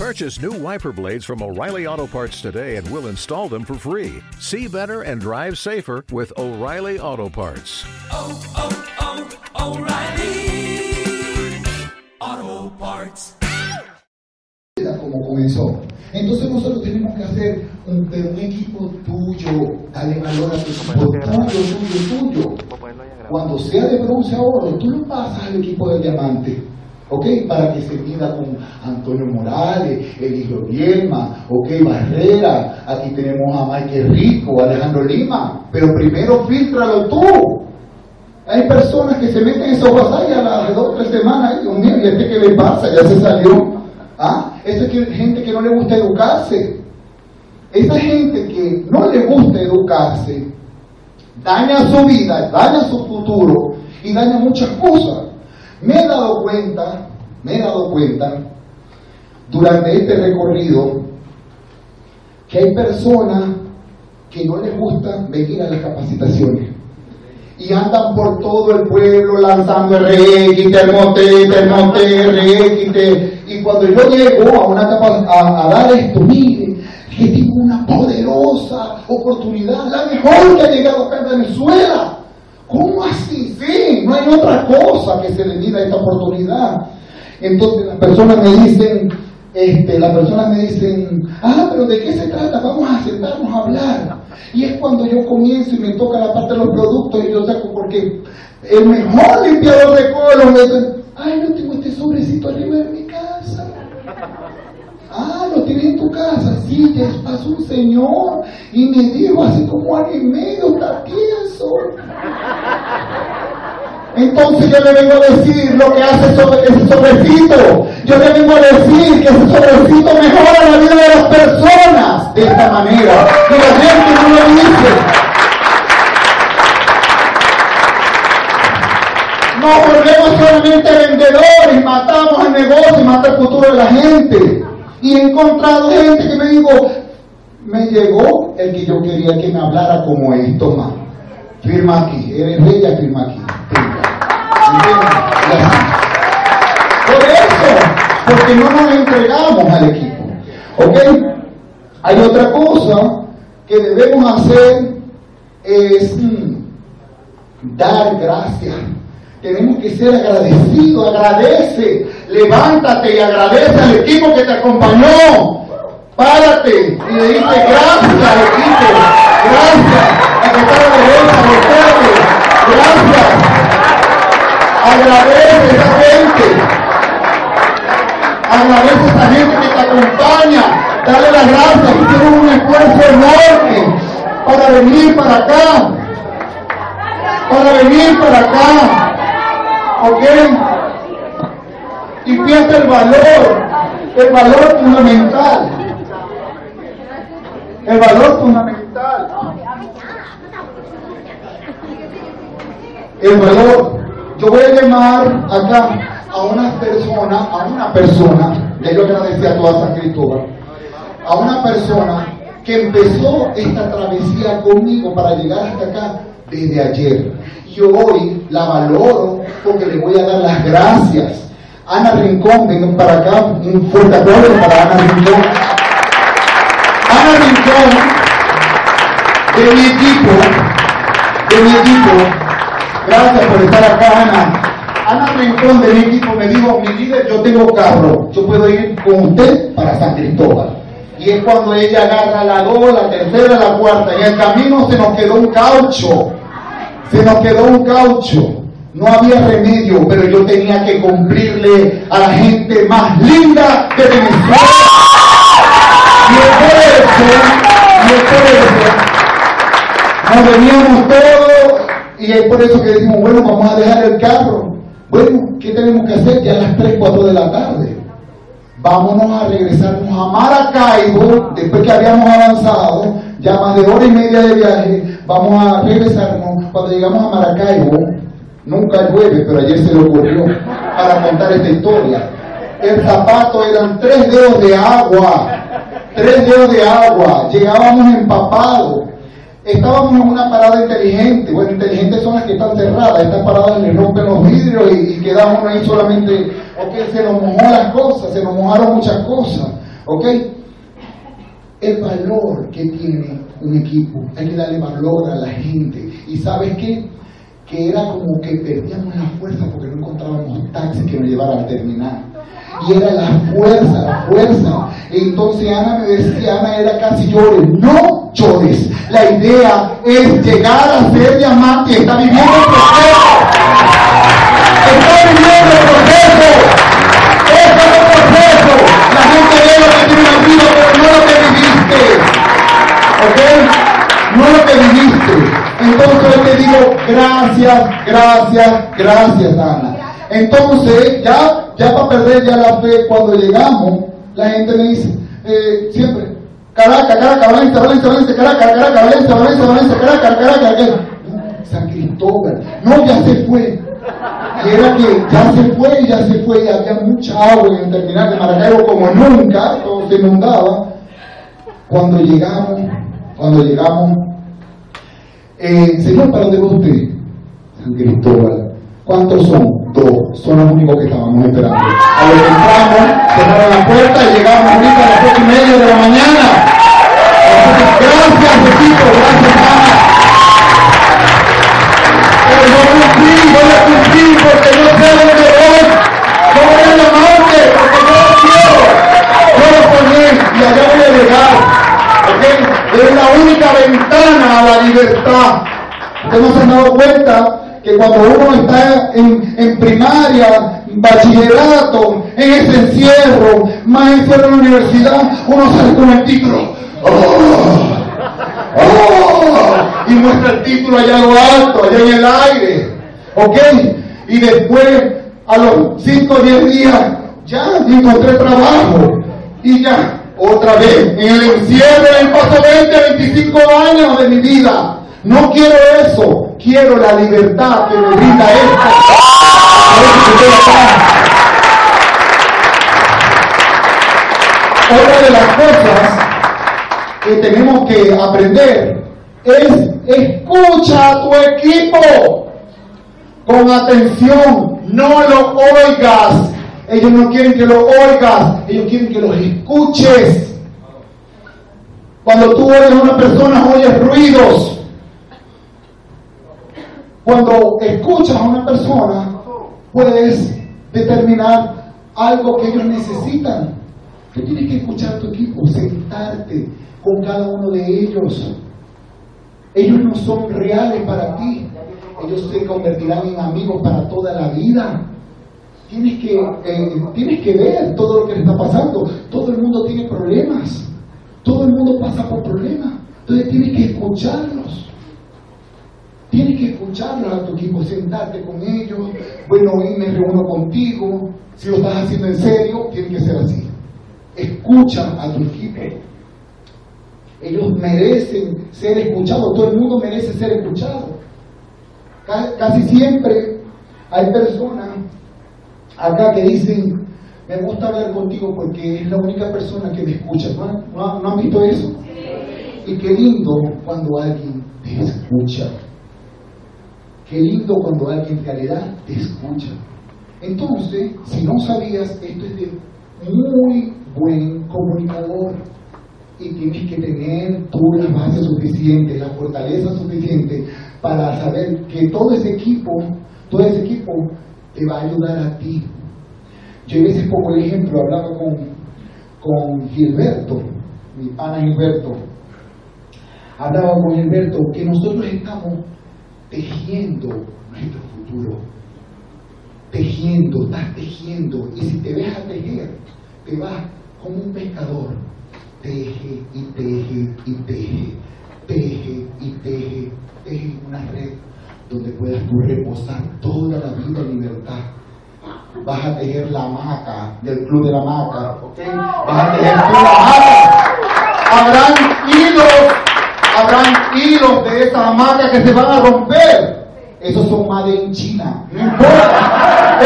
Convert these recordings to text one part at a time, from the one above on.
Purchase new wiper blades from O'Reilly Auto Parts today and we'll install them for free. See better and drive safer with O'Reilly Auto Parts. oh, oh, oh, O'Reilly Auto Parts. como comenzó. Entonces nosotros tenemos que hacer un, de un equipo tuyo, darle valor a tu equipo tuyo, tuyo, tuyo. Cuando sea de bronce a oro, tú lo pasas al equipo de diamante. ¿Ok? Para que se mida con Antonio Morales, Eligio Bielma, ok, Barrera, aquí tenemos a Michael Rico, Alejandro Lima, pero primero filtralo tú. Hay personas que se meten en esos y a las dos o tres semanas, ay Dios mío, ¿y este qué le pasa? Ya se salió. ¿Ah? Esa es que- gente que no le gusta educarse. Esa gente que no le gusta educarse daña su vida, daña su futuro y daña muchas cosas. Me he dado cuenta, me he dado cuenta durante este recorrido que hay personas que no les gusta venir a las capacitaciones y andan por todo el pueblo lanzando requite, el mote, el mote, requite. Y cuando yo llego a una capa- a, dar esto, mire, que tengo una poderosa oportunidad, la mejor que ha llegado acá en Venezuela. ¿Cómo así? Sí, no hay otra cosa que se le mida esta oportunidad. Entonces las personas me dicen, este, las personas me dicen, ah, pero ¿de qué se trata? Vamos a sentarnos a hablar. Y es cuando yo comienzo y me toca la parte de los productos y yo saco, porque el mejor limpiador de colon me dice, ay, no tengo este sobrecito arriba de mi casa. Ah, lo tienes en tu casa. Sí, ya pasó un señor y me dijo así como y medio, tieso. Entonces yo le vengo a decir lo que hace ese sobrecito. Yo le vengo a decir que ese sobrecito mejora la vida de las personas de esta manera. Y la gente no lo dice. Nos volvemos solamente vendedores, matamos el negocio y mata el futuro de la gente. Y he encontrado gente que me digo, me llegó el que yo quería que me hablara como es, toma, firma aquí, eres bella, firma aquí. Por eso, porque no nos entregamos al equipo. ¿Ok? Hay otra cosa que debemos hacer es mm, dar gracias. Tenemos que ser agradecidos, agradece, levántate y agradece al equipo que te acompañó. Párate y le dice gracias al equipo, gracias a que está a la derecha, gracias. Agradece a esa gente. Agradece a esa gente que te acompaña. Dale las gracias. Hicieron un esfuerzo enorme para venir para acá. Para venir para acá. ¿Ok? Y piensa el valor. El valor fundamental. El valor fundamental. el valor. Yo voy a llamar acá a una persona, a una persona, ya yo agradecí a toda San Cristóbal, a una persona que empezó esta travesía conmigo para llegar hasta acá desde ayer. Y hoy la valoro porque le voy a dar las gracias. Ana Rincón, vengan para acá, un fuerte aplauso para Ana Rincón. Ana Rincón, de mi equipo, de mi equipo, Gracias por estar acá, Ana. Ana Rincón de mi equipo me dijo, mi líder, yo tengo carro, yo puedo ir con usted para San Cristóbal. Y es cuando ella agarra la dos, la tercera, la cuarta. En el camino se nos quedó un caucho. Se nos quedó un caucho. No había remedio, pero yo tenía que cumplirle a la gente más linda de Venezuela. Y es por eso, y es por nos veníamos todos y es por eso que decimos, bueno, vamos a dejar el carro. Bueno, ¿qué tenemos que hacer? Ya a las 3, 4 de la tarde. Vámonos a regresarnos a Maracaibo, después que habíamos avanzado, ya más de hora y media de viaje, vamos a regresarnos. Cuando llegamos a Maracaibo, nunca llueve, pero ayer se le ocurrió para contar esta historia. El zapato eran tres dedos de agua, tres dedos de agua, llegábamos empapados. Estábamos en una parada inteligente. Bueno, inteligentes son las que están cerradas. Estas paradas le rompen los vidrios y, quedamos ahí solamente. Ok, se nos mojó las cosas, se nos mojaron muchas cosas. ¿Ok? El valor que tiene un equipo, hay que darle valor a la gente. ¿Y sabes qué? Que era como que perdíamos la fuerza porque no encontrábamos taxi que nos llevara al terminal. Y era la fuerza, la fuerza. Entonces Ana me decía, Ana era casi llores. No llores. La idea es llegar a ser diamante está viviendo el proceso. Está viviendo el proceso. Ese es el proceso. La gente ve lo que tiene vida, pero no lo que viviste. ¿Ok? No lo que viviste. Entonces yo te digo, gracias, gracias, gracias, Ana. Entonces, ya, ya para perder ya la fe, cuando llegamos, la gente me dice, eh, siempre, Caracas, Caracas, Valencia, Valencia, Valencia, Caracas, Caracas, Valencia, Valencia, Valencia, Caracas, Caracas, Caracas. San Cristóbal. No, ya se fue. Y era que ya se fue, ya se fue, y había mucha agua en el terminal de Maracaibo como nunca, todo se inundaba. Cuando llegamos, cuando llegamos, eh, señor, ¿para dónde va usted? San Cristóbal. ¿Cuántos son? Dos. Son los únicos que estábamos esperando. A los que entramos, cerraron la puerta y llegamos ahorita a las ocho y media de la mañana. Gracias, equipo, gracias, Ana. Pero yo cumplí, yo le cumplí porque no sé dónde voy. No voy a llamarte porque no lo quiero. Yo lo poné y allá voy a llegar. ¿Ok? Es la única ventana a la libertad. Ustedes no se han dado cuenta que cuando uno está en, en primaria, bachillerato, en ese encierro, más encierro en la universidad, uno sale con el título. ¡Oh! ¡Oh! Y muestra el título allá a lo alto, allá en el aire. ¿Ok? Y después, a los 5 o 10 días, ya encontré trabajo. Y ya, otra vez, en el encierro, en paso 20, 25 años de mi vida. No quiero eso, quiero la libertad que me brinda esto. Otra de las cosas que tenemos que aprender es escucha a tu equipo con atención, no lo oigas. Ellos no quieren que lo oigas, ellos quieren que los escuches. Cuando tú eres una persona, oyes ruidos. Cuando escuchas a una persona, puedes determinar algo que ellos necesitan. Tú tienes que escuchar tu equipo, sentarte con cada uno de ellos. Ellos no son reales para ti. Ellos se convertirán en amigos para toda la vida. Tienes que, eh, tienes que ver todo lo que le está pasando. Todo el mundo tiene problemas. Todo el mundo pasa por problemas. Entonces tienes que escucharlos. Tienes que escucharlos a tu equipo, sentarte con ellos. Bueno, hoy me reúno contigo. Si lo estás haciendo en serio, tiene que ser así. Escucha a tu equipo. Ellos merecen ser escuchados. Todo el mundo merece ser escuchado. Ca- Casi siempre hay personas acá que dicen, me gusta hablar contigo porque es la única persona que me escucha. ¿No, no no han visto eso? Y qué lindo cuando alguien te escucha. Qué lindo cuando alguien en realidad te escucha. Entonces, si no sabías, esto es de muy buen comunicador. Y tienes que tener tú la base suficiente, la fortaleza suficiente para saber que todo ese equipo, todo ese equipo te va a ayudar a ti. Yo a veces pongo el ejemplo, hablaba con, con Gilberto, mi pana Gilberto, hablaba con Gilberto que nosotros estamos tejiendo nuestro futuro. Tejiendo, estás tejiendo. Y si te dejas tejer, te vas como un pescador. Teje y teje y teje. Teje y teje. Teje una red donde puedas tú reposar toda la vida en libertad. Vas a tejer la hamaca del club de la hamaca, ¿ok? Vas a tejer la hamaca. Habrán hilos habrán hilos de esa hamaca que se van a romper. Esos son de en China. No importa.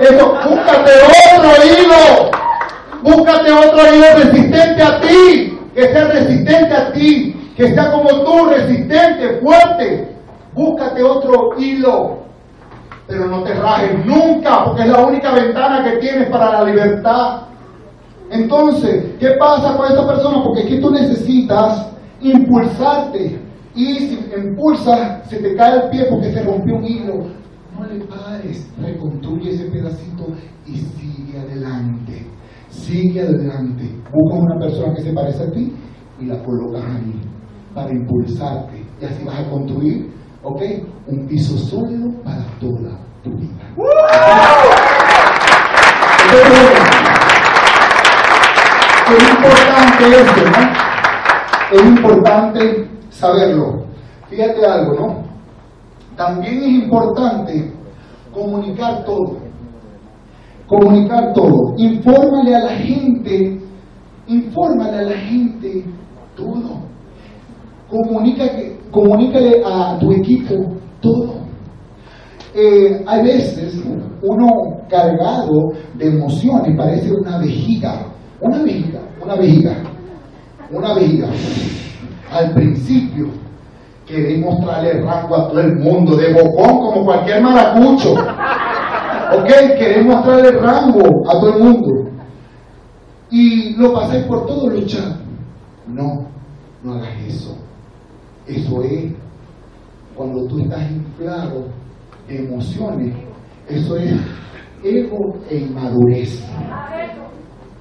Eso, búscate otro hilo. Búscate otro hilo resistente a ti. Que sea resistente a ti. Que sea como tú, resistente, fuerte. Búscate otro hilo. Pero no te rajes nunca, porque es la única ventana que tienes para la libertad. Entonces, ¿qué pasa con esta persona? Porque es que tú necesitas impulsarte. Y si impulsas, se te cae el pie porque se rompió un hilo. No le pares, reconstruye ese pedacito y sigue adelante. Sigue adelante. Busca una persona que se parece a ti y la colocas ahí para impulsarte. Y así vas a construir, ¿ok? Un piso sólido para toda tu vida. es importante eso, ¿no? Es importante saberlo. Fíjate algo, ¿no? También es importante comunicar todo. Comunicar todo. Infórmale a la gente, infórmale a la gente todo. Comunica, comunícale a tu equipo todo. Eh, hay veces uno cargado de emociones parece una vejiga, una vejiga, una vejiga, una vejiga. Al principio queremos traerle rango a todo el mundo, de bocón como cualquier maracucho. ¿Ok? Queremos traerle rango a todo el mundo. Y lo pasáis por todos los chats. No, no hagas eso. Eso es cuando tú estás inflado de emociones. Eso es ego e inmadurez.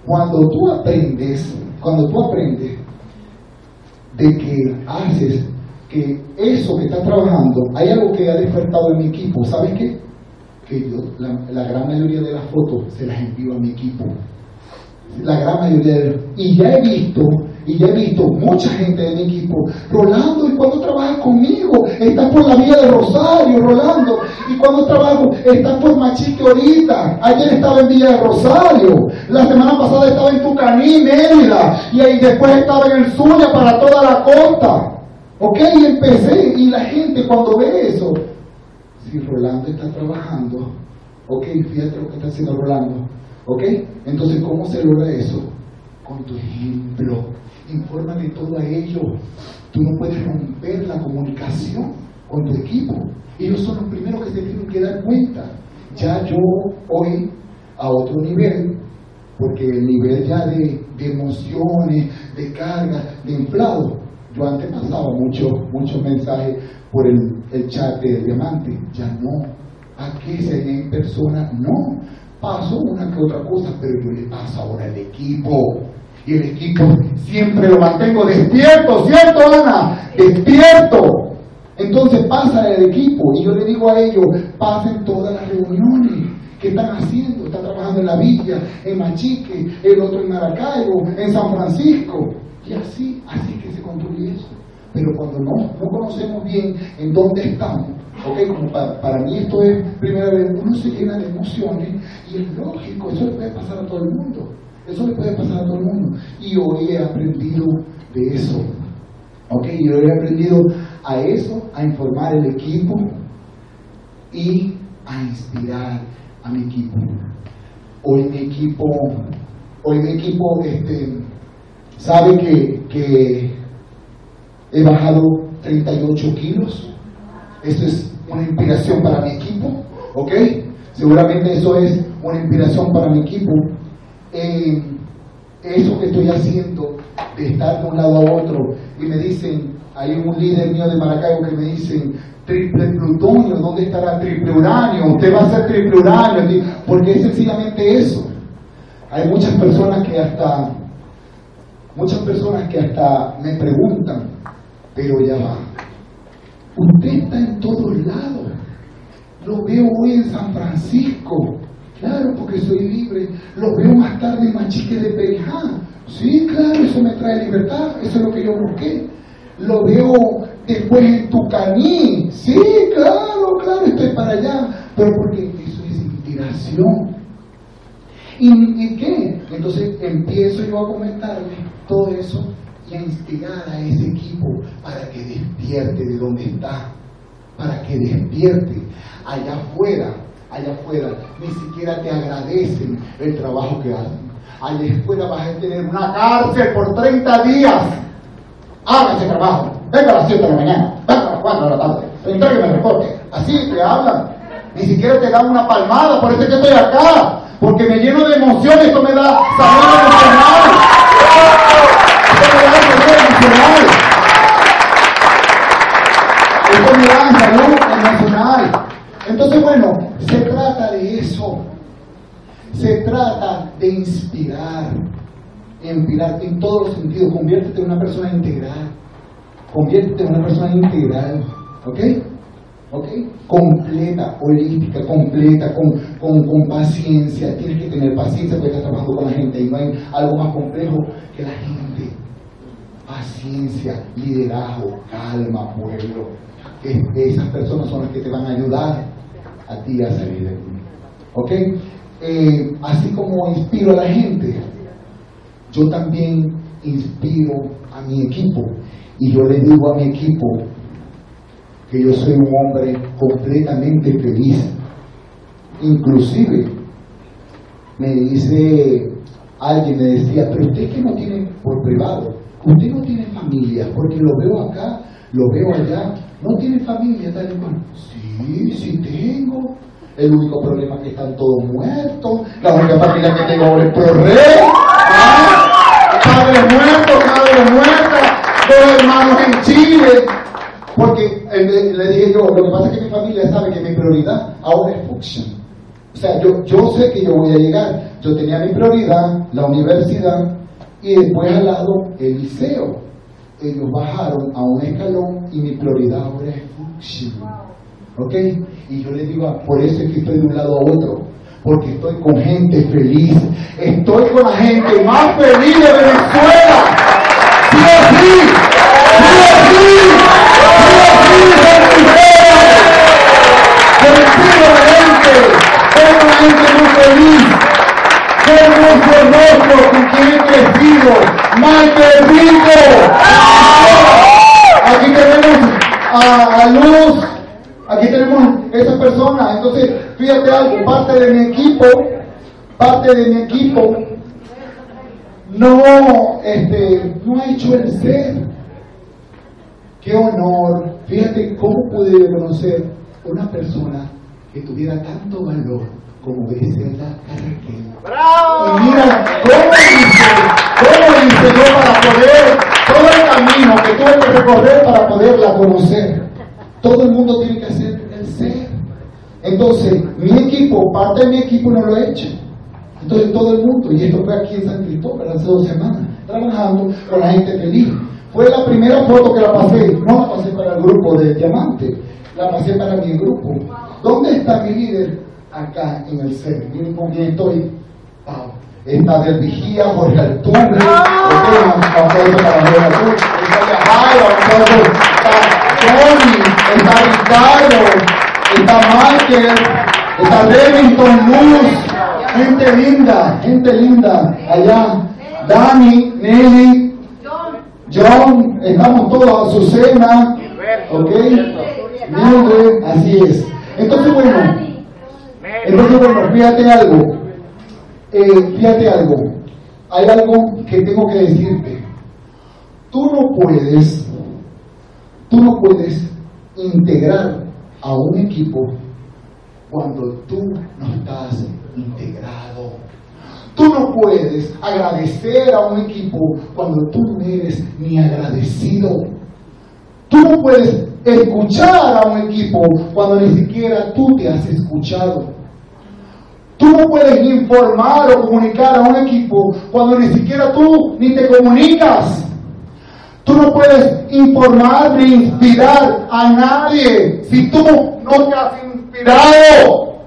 Cuando tú aprendes, cuando tú aprendes de que haces que eso que estás trabajando, hay algo que ha despertado en mi equipo, ¿sabes qué? Que yo, la, gran mayoría de las fotos se las envío a mi equipo. La gran mayoría de Y ya he visto y ya he visto mucha gente de mi equipo, Rolando, ¿y cuando trabajas conmigo? Estás por la vía de Rosario, Rolando. ¿Y cuando trabajo? Estás por Machique ahorita. Ayer estaba en Villa de Rosario. La semana pasada estaba en Tucaní, Mérida. Y ahí después estaba en el Zulia para toda la costa. ¿Ok? Y empecé. Y la gente cuando ve eso, si Rolando está trabajando, ok, fíjate lo que está haciendo Rolando. ¿Ok? Entonces, ¿cómo se logra eso? Con tu ejemplo infórmale todo a ellos. Tú no puedes romper la comunicación con tu equipo. Ellos son los primeros que se tienen que dar cuenta. Ya yo hoy a otro nivel, porque el nivel ya de, emociones, de carga, de inflado, yo antes pasaba muchos mucho mensajes por el, chat de diamante, ya no. ¿A qué se en persona? No. Paso una que otra cosa, pero yo le paso ahora al equipo y el equipo siempre lo mantengo despierto, ¿cierto, Ana? Despierto. Entonces pasa el equipo y yo le digo a ellos, pasen todas las reuniones que están haciendo. Están trabajando en la villa, en Machique, el otro en Maracaibo, en San Francisco. Y así, así que se construye eso. Pero cuando no, no conocemos bien en dónde estamos, ok, como para, para mí esto es primera vez, uno se llena de emociones y es lógico, eso le puede pasar a todo el mundo. Eso le puede pasar a todo el mundo. Y hoy he aprendido de eso. ¿Ok? Y hoy he aprendido a eso, a informar el equipo y a inspirar a mi equipo. Hoy mi equipo, hoy mi equipo este, sabe que, que he bajado 38 kilos. Eso es una inspiración para mi equipo. ¿Ok? Seguramente eso es una inspiración para mi equipo eh, eso que estoy haciendo, de estar de un lado a otro, y me dicen, hay un líder mío de Maracaibo que me dicen, triple plutonio, ¿dónde estará triple uranio? Usted va a ser triple uranio, porque es sencillamente eso. Hay muchas personas que hasta, muchas personas que hasta me preguntan, pero ya va, usted está en todos lados, lo veo hoy en San Francisco, Claro, porque soy libre. Lo veo más tarde en Machique de Perijá. Sí, claro, eso me trae libertad. Eso es lo que yo busqué. Lo veo después en Tucaní. Sí, claro, claro, estoy para allá. Pero porque eso es inspiración. ¿Y, qué? Entonces empiezo yo a comentarle todo eso y a instigar a ese equipo para que despierte de donde está. Para que despierte allá afuera allá afuera ni siquiera te agradecen el trabajo que hacen. Allá afuera vas a tener una cárcel por 30 días. Haga ese trabajo. Venga a las 7 de la mañana, venga a las 4 de la tarde. Entrégueme el reporte. Así te hablan. Ni siquiera te dan una palmada, por eso es que estoy acá. Porque me lleno de emociones, esto me da salud emocional. Esto me da sabor emocional. Esto me da salud emocional. Entonces, bueno, inspirar, inspirar en todos los sentidos, conviértete en una persona integral, conviértete en una persona integral, ¿ok? ¿Ok? Completa, holística, completa, con, con, con paciencia. Tienes que tener paciencia porque estás trabajando con la gente y no hay algo más complejo que la gente. Paciencia, liderazgo, calma, pueblo. Es- esas personas son las que te van a ayudar a ti a salir de aquí. ¿Ok? Eh, así como inspiro a la gente, yo también inspiro a mi equipo. Y yo le digo a mi equipo que yo soy un hombre completamente feliz. Inclusive, me dice alguien, me decía, pero usted que no tiene por privado, usted no tiene familia, porque lo veo acá, lo veo allá, no tiene familia, tal cual. Sí, sí tengo. El único problema es que están todos muertos. La única familia que tengo ahora es Prorrey. ¿ah? Padre muerto, madre muerta, dos hermanos en Chile. Porque eh, le, dije yo, lo que pasa es que mi familia sabe que mi prioridad ahora es Function. O sea, yo, yo sé que yo voy a llegar. Yo tenía mi prioridad, la universidad, y después al lado el liceo. Ellos bajaron a un escalón y mi prioridad ahora es Function. ¿Ok? Y yo les digo, ah, por eso es que estoy de un lado a otro. Porque estoy con gente feliz. Estoy con la gente más feliz de Venezuela. ¡Sí sí! ¡Sí sí, parte de mi equipo, parte de mi equipo, no, este, no ha hecho el ser. Qué honor. Fíjate cómo pude conocer una persona que tuviera tanto valor como Griselda Carraquel. Y mira, ¿cómo hice, cómo hice yo para poder, todo el camino que tuve que recorrer para poderla conocer? Todo el mundo tiene que hacer el ser. Entonces, mi equipo, parte de mi equipo no lo ha hecho. Entonces, todo el mundo, y esto fue aquí en San Cristóbal hace dos semanas, trabajando con la gente feliz. Fue la primera foto que la pasé, no la pasé para el grupo de Diamante, la pasé para mi grupo. ¿Dónde está mi líder? Acá en el ser. Miren con quién estoy. Wow. Está del vigía, Jorge Altuve, ok, un aplauso para Jorge Altuve, está Jairo, un aplauso para Tony, está Ricardo, está Michael, está Remington Luz, gente linda, gente linda, allá, Dani, Nelly, John, estamos todos, Azucena, ok, Mildred, así es. Entonces, bueno, entonces, bueno, fíjate algo, eh, fíjate algo, hay algo que tengo que decirte. Tú no puedes, tú no puedes integrar a un equipo cuando tú no estás integrado. Tú no puedes agradecer a un equipo cuando tú no eres ni agradecido. Tú no puedes escuchar a un equipo cuando ni siquiera tú te has escuchado. Tú no puedes informar o comunicar a un equipo cuando ni siquiera tú ni te comunicas. Tú no puedes informar ni inspirar a nadie si tú no te has inspirado.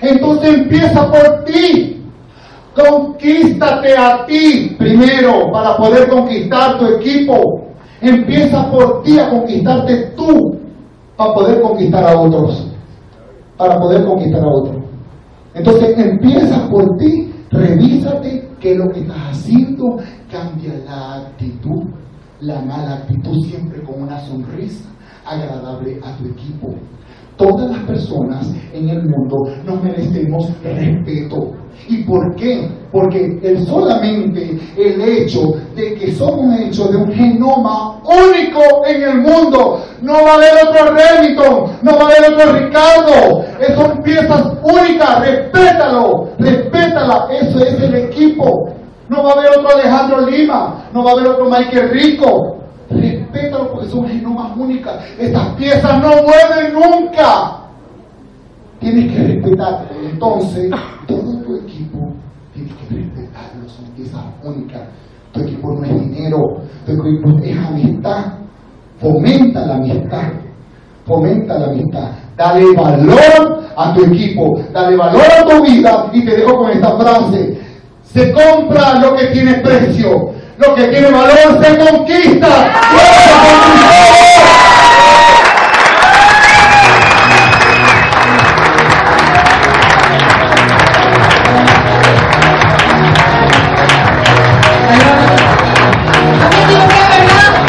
Entonces empieza por ti. Conquístate a ti primero para poder conquistar tu equipo. Empieza por ti a conquistarte tú para poder conquistar a otros. Para poder conquistar a otros. Entonces empieza por ti, revísate qué es lo que estás haciendo, cambia la actitud, la mala actitud siempre con una sonrisa agradable a tu equipo. Todas las personas en el mundo nos merecemos respeto. ¿Y por qué? Porque el solamente el hecho de que somos hechos de un genoma único en el mundo, no va a haber otro Remington, no va a haber otro Ricardo, son piezas únicas, respétalo, respétala, eso es el equipo. No va a haber otro Alejandro Lima, no va a haber otro Michael rico. Respétalo porque son genomas únicas. Estas piezas no mueven nunca. Tienes que respetar. Entonces, todo tu equipo tienes que respetarlo. Son piezas únicas. Tu equipo no es dinero. Tu equipo es amistad. Fomenta la amistad. Fomenta la amistad. Dale valor a tu equipo. Dale valor a tu vida. Y te dejo con esta frase. Se compra lo que tiene precio. Lo que tiene valor se conquista. ¡Lo conquistó!